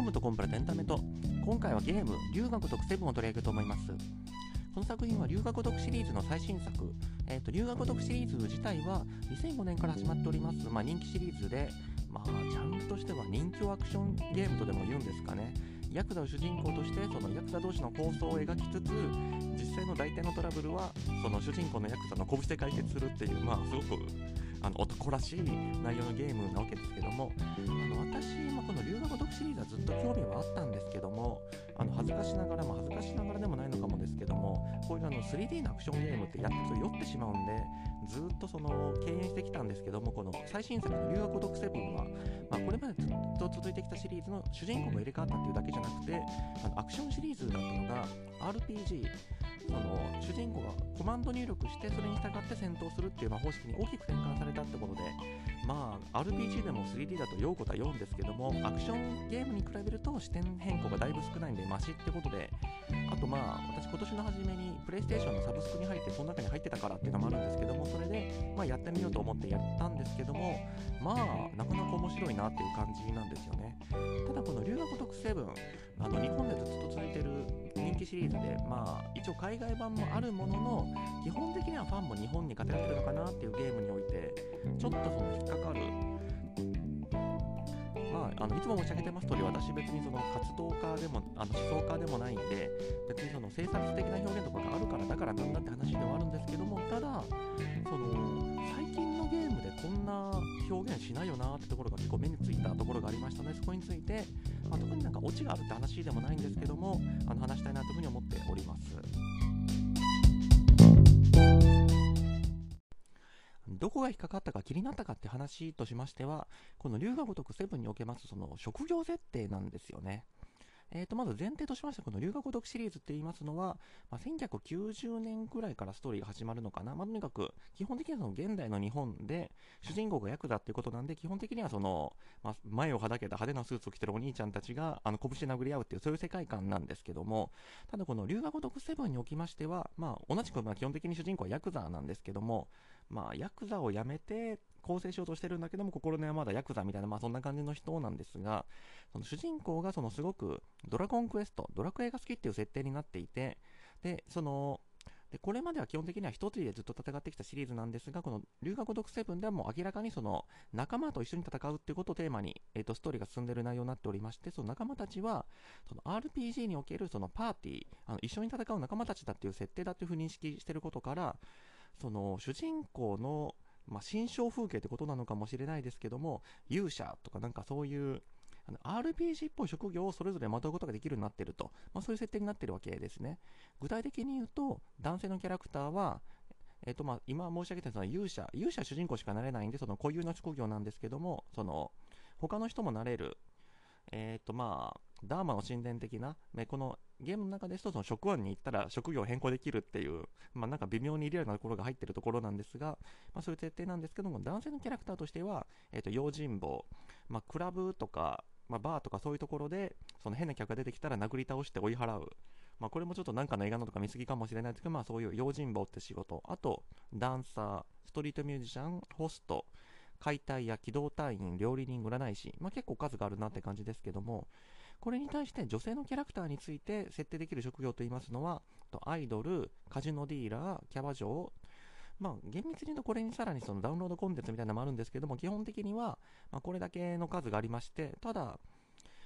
ームとコンプラとエンタメと今回はゲーム「龍が如くセブン」を取り上げようと思います。この作品は龍が如くシリーズの最新作、えーと、龍が如くシリーズ自体は2005年から始まっております、まあ、人気シリーズで、まあ、ジャンルとしては人気アクションゲームとでも言うんですかね。ヤクザを主人公としてそのヤクザ同士の構想を描きつつ実際の大体のトラブルはその主人公のヤクザの拳で解決するっていうまあすごくあの男らしい内容のゲームなわけですけどもあの私、まあ、この龍河如くシリーズはずっと興味はあったんですけどもあの恥ずかしながらも恥ずかしながらでもないのかもですけどもこういうあの 3D のアクションゲームってやってると酔ってしまうんでずっとその敬遠してきたんですけどもこの最新作の龍河如くセブンは、まあ、これまでずっと続いてきたシリーズの主人公が入れ替わったっていうだけじゃなくてあのアクションシリーズだったのが RPG その主人公がコマンド入力してそれに従って戦闘するっていうま方式に大きく転換されたってことでまあ RPG でも 3D だと酔うことは酔うんですけどもアクションゲームに比べると視点変更がだいぶ少ないんでマシってことであとまあ私今年の初めにプレイステーションのサブスクに入ってその中に入ってたからっていうのもあるんですけどもそれでまあやってみようと思ってやったんですけどもまあなかなか面白いなっていう感じなんですよね。ただこの龍が如く7あの日本でシリーズでまあ一応海外版もあるものの基本的にはファンも日本に偏ってるのかなっていうゲームにおいてちょっとその引っかかる。まあ、あのいつも申し上げてます通り私別にその活動家でもあの思想家でもないんで別にその生産的な表現とかがあるからだからなんだって話ではあるんですけどもただその最近のゲームでこんな表現しないよなってところが結構目についたところがありましたのでそこについて、まあ、特になんかオチがあるって話でもないんですけどもあの話したいなというふうに思っております。どこが引っかかったか気になったかって話としましては、この竜が如くセブンにおけますその職業設定なんですよね。えー、とまず前提としまして、この龍が如くシリーズって言いますのは、まあ、1990年くらいからストーリーが始まるのかな、まあ、とにかく基本的にはその現代の日本で主人公がヤクザっていうことなんで、基本的にはその、まあ、前をはだけた派手なスーツを着てるお兄ちゃんたちがあの拳で殴り合うっていう、そういう世界観なんですけども、ただこの龍が如くセブンにおきましては、まあ、同じくまあ基本的に主人公はヤクザなんですけども、まあ、ヤクザを辞めて更生しようとしてるんだけども、心根はまだヤクザみたいな、まあそんな感じの人なんですが、その主人公がそのすごくドラゴンクエスト、ドラクエが好きっていう設定になっていて、で、その、でこれまでは基本的には一つでずっと戦ってきたシリーズなんですが、この龍河如くセブンではもう明らかにその仲間と一緒に戦うっていうことをテーマに、えー、とストーリーが進んでる内容になっておりまして、その仲間たちはその RPG におけるそのパーティー、あの一緒に戦う仲間たちだっていう設定だというふうに認識してることから、その主人公のまあ、新象風景ってことなのかもしれないですけども、勇者とかなんかそういう、RPG っぽい職業をそれぞれまとうことができるようになってると、まあ、そういう設定になってるわけですね。具体的に言うと、男性のキャラクターは、えーとまあ、今申し上げたその勇者、勇者主人公しかなれないんで、その固有の職業なんですけども、その他の人もなれる、えっ、ー、とまあ、ダーマの神殿的な、このゲームの中ですとその職案に行ったら職業を変更できるっていう、まあ、なんか微妙にリアルなところが入ってるところなんですが、まあ、そういう設定なんですけども男性のキャラクターとしては、えー、と用心棒、まあ、クラブとか、まあ、バーとかそういうところでその変な客が出てきたら殴り倒して追い払う、まあ、これもちょっとなんかの映画のとか見過ぎかもしれないですけど、まあ、そういう用心棒って仕事。あとダンサーストリートミュージシャンホスト解体や機動隊員料理人占い師、まあ、結構数があるなって感じですけどもこれに対して女性のキャラクターについて設定できる職業といいますのは、アイドル、カジノディーラー、キャバ嬢、まあ、厳密に言うとこれにさらにそのダウンロードコンテンツみたいなのもあるんですけども、基本的には、まあ、これだけの数がありまして、ただ、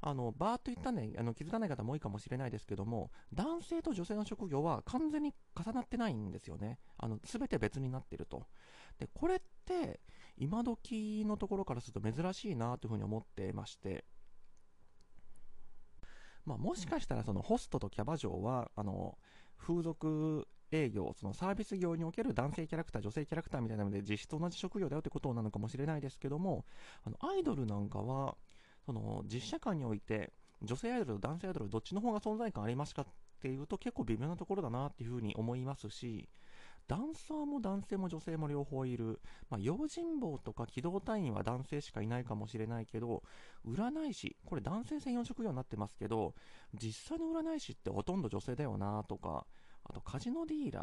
あのバーっと言ったね、あの気づかない方も多いかもしれないですけども、男性と女性の職業は完全に重なってないんですよね。あの全て別になってると。で、これって、今時のところからすると珍しいなというふうに思ってまして、まあ、もしかしたらそのホストとキャバ嬢はあの風俗営業、そのサービス業における男性キャラクター、女性キャラクターみたいなので実質同じ職業だよってことなのかもしれないですけども、あのアイドルなんかはその実写界において女性アイドルと男性アイドルどっちの方が存在感ありますかっていうと結構微妙なところだなっていうふうに思いますし、ダンサーも男性も女性も両方いる、まあ、用心棒とか機動隊員は男性しかいないかもしれないけど、占い師、これ男性専用職業になってますけど、実際の占い師ってほとんど女性だよなとか、あとカジノディーラー、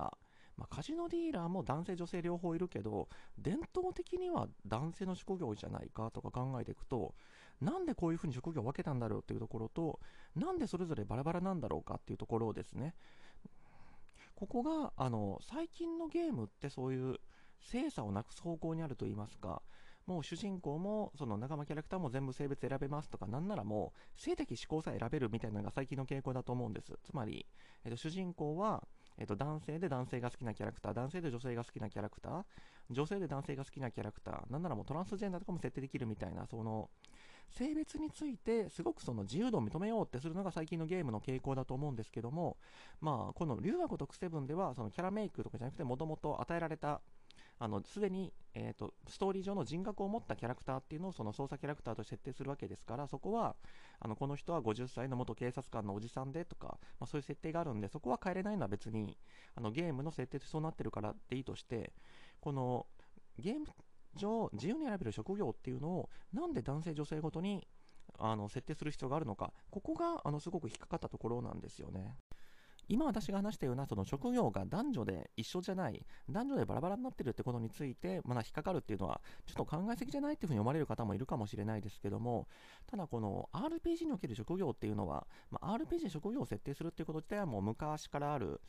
まあ、カジノディーラーも男性、女性両方いるけど、伝統的には男性の職業じゃないかとか考えていくと、なんでこういうふうに職業を分けたんだろうっていうところと、なんでそれぞれバラバラなんだろうかっていうところをですね、ここが、あの、最近のゲームってそういう性差をなくす方向にあると言いますか、もう主人公もその仲間キャラクターも全部性別選べますとか、なんならもう性的思考さえ選べるみたいなのが最近の傾向だと思うんです。つまり、えっと、主人公は、えっと、男性で男性が好きなキャラクター、男性で女性が好きなキャラクター、女性で男性が好きなキャラクター、なんならもうトランスジェンダーとかも設定できるみたいな、その、性別についてすごくその自由度を認めようってするのが最近のゲームの傾向だと思うんですけども、まあ、この龍が如く7ではそのキャラメイクとかじゃなくてもともと与えられたすでに、えーと、ストーリー上の人格を持ったキャラクターっていうのをその操作キャラクターと設定するわけですからそこはあのこの人は50歳の元警察官のおじさんでとか、まあ、そういう設定があるんでそこは変えれないのは別にあのゲームの設定とそうなってるからでいいとしてこのゲーム上自由に選べる職業っていうのをなんで男性女性ごとにあの設定する必要があるのかここがあのすごく引っかかったところなんですよね。今私が話したようなその職業が男女で一緒じゃない、男女でバラバラになってるってことについて、まだ引っかかるっていうのは、ちょっと考えすぎじゃないっていうふうに思われる方もいるかもしれないですけども、ただこの RPG における職業っていうのは、まあ、RPG 職業を設定するっていうこと自体はもう昔からある、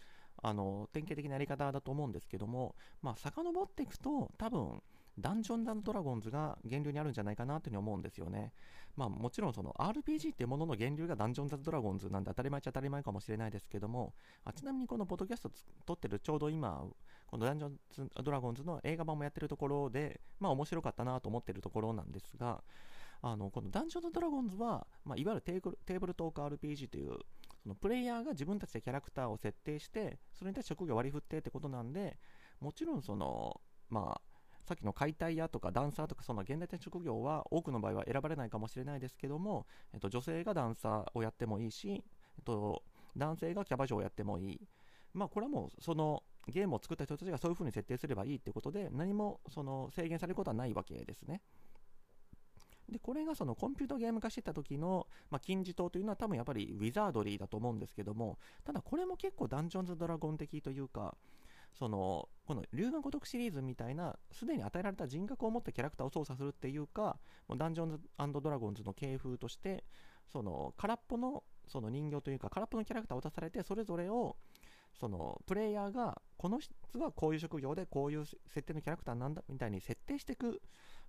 あの、典型的なやり方だと思うんですけども、まあ、遡っていくと、多分、ダンジョンズドラゴンズが源流にあるんじゃないかなというふに思うんですよね。まあもちろんその RPG っていうものの源流がダンジョンズドラゴンズなんで当たり前っちゃ当たり前かもしれないですけども、あちなみにこのポッドキャスト撮ってるちょうど今、このダンジョンズドラゴンズの映画版もやってるところで、まあ面白かったなと思ってるところなんですが、あのこのダンジョンズドラゴンズは、まあ、いわゆるテーテーブルトーク RPG という、そのプレイヤーが自分たちでキャラクターを設定して、それに対して職業割り振ってってことなんで、もちろんその、まあ、さっきの解体屋とかダンサーとかその現代的職業は多くの場合は選ばれないかもしれないですけども、えっと、女性がダンサーをやってもいいし、えっと、男性がキャバ嬢をやってもいい。まあ、これはもうそのゲームを作った人たちがそういう風に設定すればいいってことで何もその制限されることはないわけですね。で、これがそのコンピュータゲーム化してた時の、まあ、金字塔というのは多分やっぱりウィザードリーだと思うんですけども、ただこれも結構ダンジョンズ・ドラゴン的というか、そのこの龍が如くシリーズみたいなすでに与えられた人格を持ったキャラクターを操作するっていうかもうダンジョンズドラゴンズの系風としてその空っぽのその人形というか空っぽのキャラクターを渡されてそれぞれをそのプレイヤーがこの人はこういう職業でこういう設定のキャラクターなんだみたいに設定していく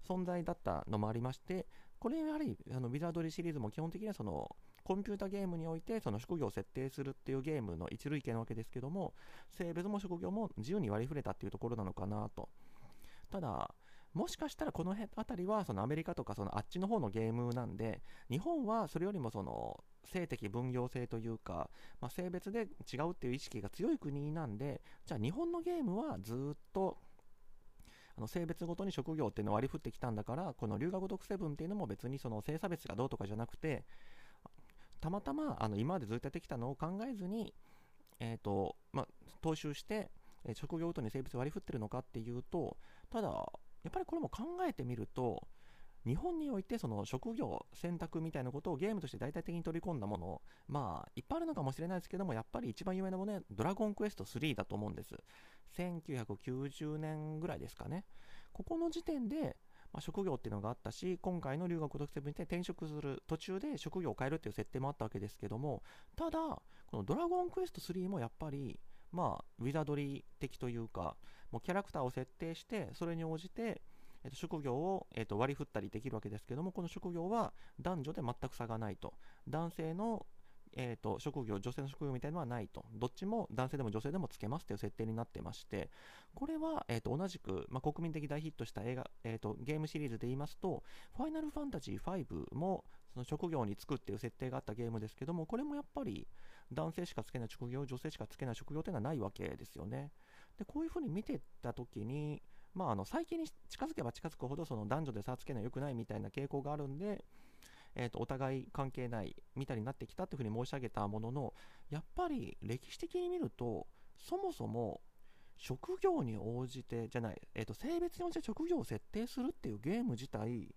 存在だったのもありましてこれやはりあのウィザードリーシリーズも基本的にはそのコンピュータゲームにおいてその職業を設定するっていうゲームの一類型なわけですけども性別も職業も自由に割り振れたっていうところなのかなと。ただもしかしたらこの辺りはそのアメリカとかそのあっちの方のゲームなんで日本はそれよりもその性的分業制というか、まあ、性別で違うっていう意識が強い国なんでじゃあ日本のゲームはずっとあの性別ごとに職業っていうのを割り振ってきたんだからこの龍河如くセブンっていうのも別にその性差別がどうとかじゃなくてたまたまあの今までずっとやってきたのを考えずに、えーとまあ、踏襲して、えー、職業ごとに性別割り振ってるのかっていうとただやっぱりこれも考えてみると日本においてその職業選択みたいなことをゲームとして大体的に取り込んだものまあいっぱいあるのかもしれないですけどもやっぱり一番有名なものはドラゴンクエスト3だと思うんです。1990年ぐらいですかね。ここの時点でまあ、職業っていうのがあったし、今回の留学特セブンに転職する途中で職業を変えるっていう設定もあったわけですけども、ただ、このドラゴンクエスト3もやっぱり、まあ、ウィザードリー的というか、もうキャラクターを設定して、それに応じて、えー、と職業を、えー、と割り振ったりできるわけですけども、この職業は男女で全く差がないと。男性のえーと、職業、女性の職業みたいのはないと、どっちも男性でも女性でもつけますという設定になってまして、これは、えーと、同じく、まあ、国民的大ヒットした映画、えーと、ゲームシリーズで言いますと、ファイナルファンタジー5もその職業に就くっていう設定があったゲームですけども、これもやっぱり男性しかつけない職業、女性しかつけない職業というのはないわけですよね。でこういうふうに見てたときに、まあ、あの最近に近づけば近づくほどその男女で差つけない良くないみたいな傾向があるんで、えーと、お互い関係ないみたいになってきたというふうに申し上げたもののやっぱり歴史的に見るとそもそも職業に応じてじゃない、えーと、性別に応じて職業を設定するっていうゲーム自体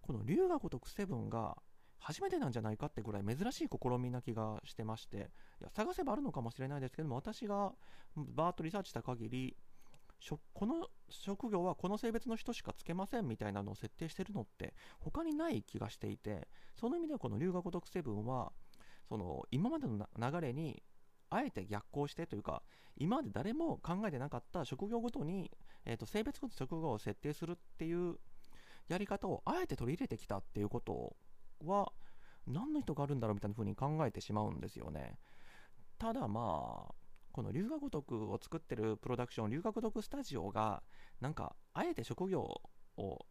この龍が如くセブンが初めてなんじゃないかってぐらい珍しい試みな気がしてましていや探せばあるのかもしれないですけども私がバーッとリサーチした限りこの職業はこの性別の人しかつけませんみたいなのを設定してるのって他にない気がしていてその意味ではこの龍河如くセブンはその今までの流れにあえて逆行してというか今まで誰も考えてなかった職業ごとに、えーと、性別ごと職業を設定するっていうやり方をあえて取り入れてきたっていうことは何の意図があるんだろうみたいな風に考えてしまうんですよね。ただまあこの龍河如くを作ってるプロダクション龍河如くスタジオがなんかあえて職業を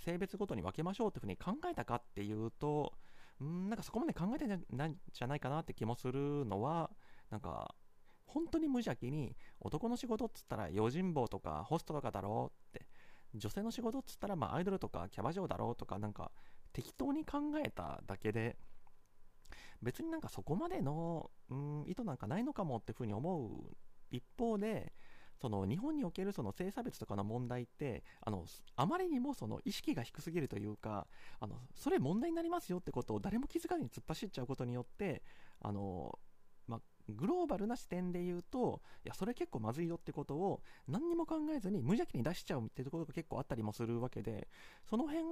性別ごとに分けましょうっていうふうに考えたかっていうとんなんかそこまで考えてないんじゃないかなって気もするのはなんか本当に無邪気に男の仕事っつったら用心棒とかホストとかだろうって女性の仕事っつったらまあアイドルとかキャバ嬢だろうとかなんか適当に考えただけで別になんかそこまでの、うん、意図なんかないのかもっていうふうに思う一方でその日本におけるその性差別とかの問題ってあのあまりにもその意識が低すぎるというかあのそれ問題になりますよってことを誰も気づかずに突っ走っちゃうことによってあの、まグローバルな視点で言うといやそれ結構まずいよってことを何にも考えずに無邪気に出しちゃうっていうところが結構あったりもするわけでその辺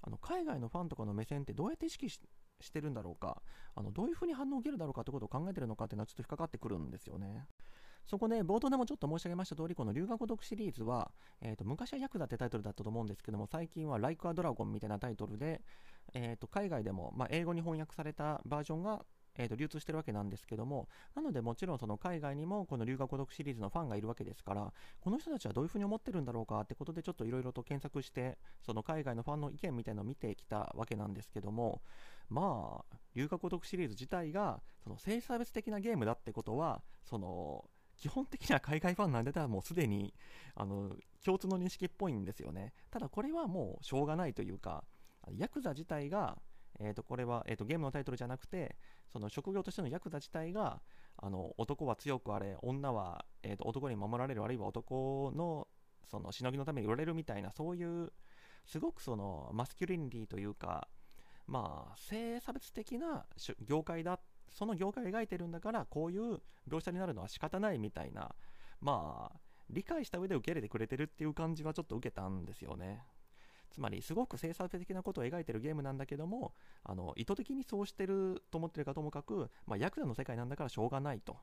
あの海外のファンとかの目線ってどうやって意識してしてるんだろうかあのどういうふうに反応を受けるだろうかってことを考えてるのかっていうのはちょっと引っかかってくるんですよね。そこで、冒頭でもちょっと申し上げました通り、この龍河如くシリーズは、えー、と昔はヤクザってタイトルだったと思うんですけども、最近はライクアドラゴンみたいなタイトルで、えー、と海外でも、まあ、英語に翻訳されたバージョンが、えー、と流通してるわけなんですけども、なのでもちろんその海外にもこの龍河如くシリーズのファンがいるわけですから、この人たちはどういうふうに思ってるんだろうかってことでちょっといろいろと検索して、その海外のファンの意見みたいなのを見てきたわけなんですけども、まあ、龍河如くシリーズ自体が、その性差別的なゲームだってことは、その、基本的には海外ファンなんでたらもうすでにあの共通の認識っぽいんですよね。ただこれはもうしょうがないというかヤクザ自体が、えー、とこれは、えー、とゲームのタイトルじゃなくてその職業としてのヤクザ自体があの男は強くあれ女は、えー、と男に守られるあるいは男のそのしのぎのために売れるみたいなそういうすごくそのマスキュリニティというかまあ性差別的な業界だその業界を描いてるんだからこういう描写になるのは仕方ないみたいなまあ理解した上で受け入れてくれてるっていう感じはちょっと受けたんですよね。つまりすごく性差別的なことを描いてるゲームなんだけどもあの意図的にそうしてると思ってるかともかく、まあ、ヤクザの世界なんだからしょうがないと。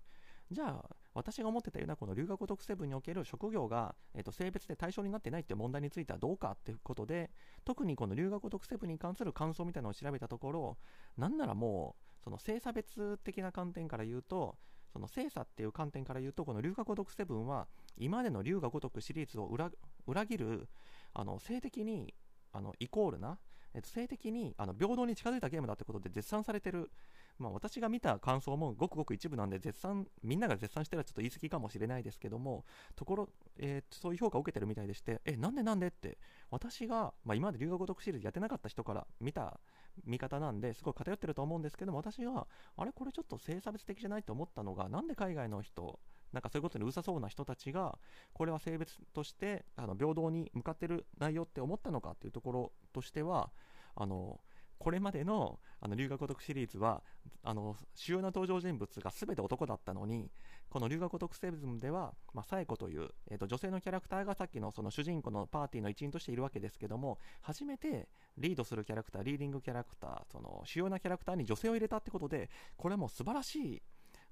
じゃあ私が思ってたようなこの留学ごとくセブンにおける職業が、えー、と性別で対象になってないっていう問題についてはどうかっていうことで特にこの留学ごとくセブンに関する感想みたいなのを調べたところなんならもうその性差別的な観点から言うとその性差っていう観点から言うとこの龍河如くセブンは今までの龍河如くシリーズを裏裏切るあの性的にあのイコールな、えっと、性的にあの平等に近づいたゲームだってことで絶賛されてる。まあ、私が見た感想もごくごく一部なんで絶賛みんなが絶賛してるちょっと言い過ぎかもしれないですけどもところ、えー、そういう評価を受けてるみたいでしてえなんでなんでって私が、まあ、今まで留学ごとくシリーズやってなかった人から見た見方なんですごい偏ってると思うんですけども私があれこれちょっと性差別的じゃないと思ったのがなんで海外の人なんかそういうことにうさそうな人たちがこれは性別としてあの平等に向かってる内容って思ったのかっていうところとしてはあのこれまでのあの留学ごシリーズはあの主要な登場人物が全て男だったのにこの留学ごとくセブンでは、まあ、サエコという、えーと、女性のキャラクターがさっきのその主人公のパーティーの一員としているわけですけども初めてリードするキャラクターリーディングキャラクターその主要なキャラクターに女性を入れたってことでこれはもう素晴らしい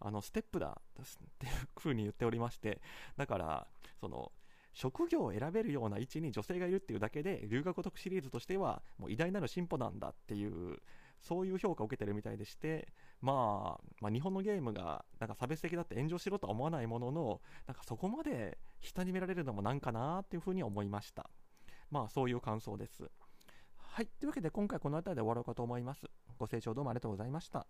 あのステップだっていう風に言っておりましてだからその職業を選べるような位置に女性がいるっていうだけで留学得シリーズとしてはもう偉大なる進歩なんだっていうそういう評価を受けてるみたいでして、まあ、まあ、日本のゲームがなんか差別的だって炎上しろとは思わないもののなんかそこまで下に見られるのもなんかなっていうふうに思いました。まあそういう感想です。はい。というわけで今回この辺りで終わろうかと思います。ご清聴どうもありがとうございました。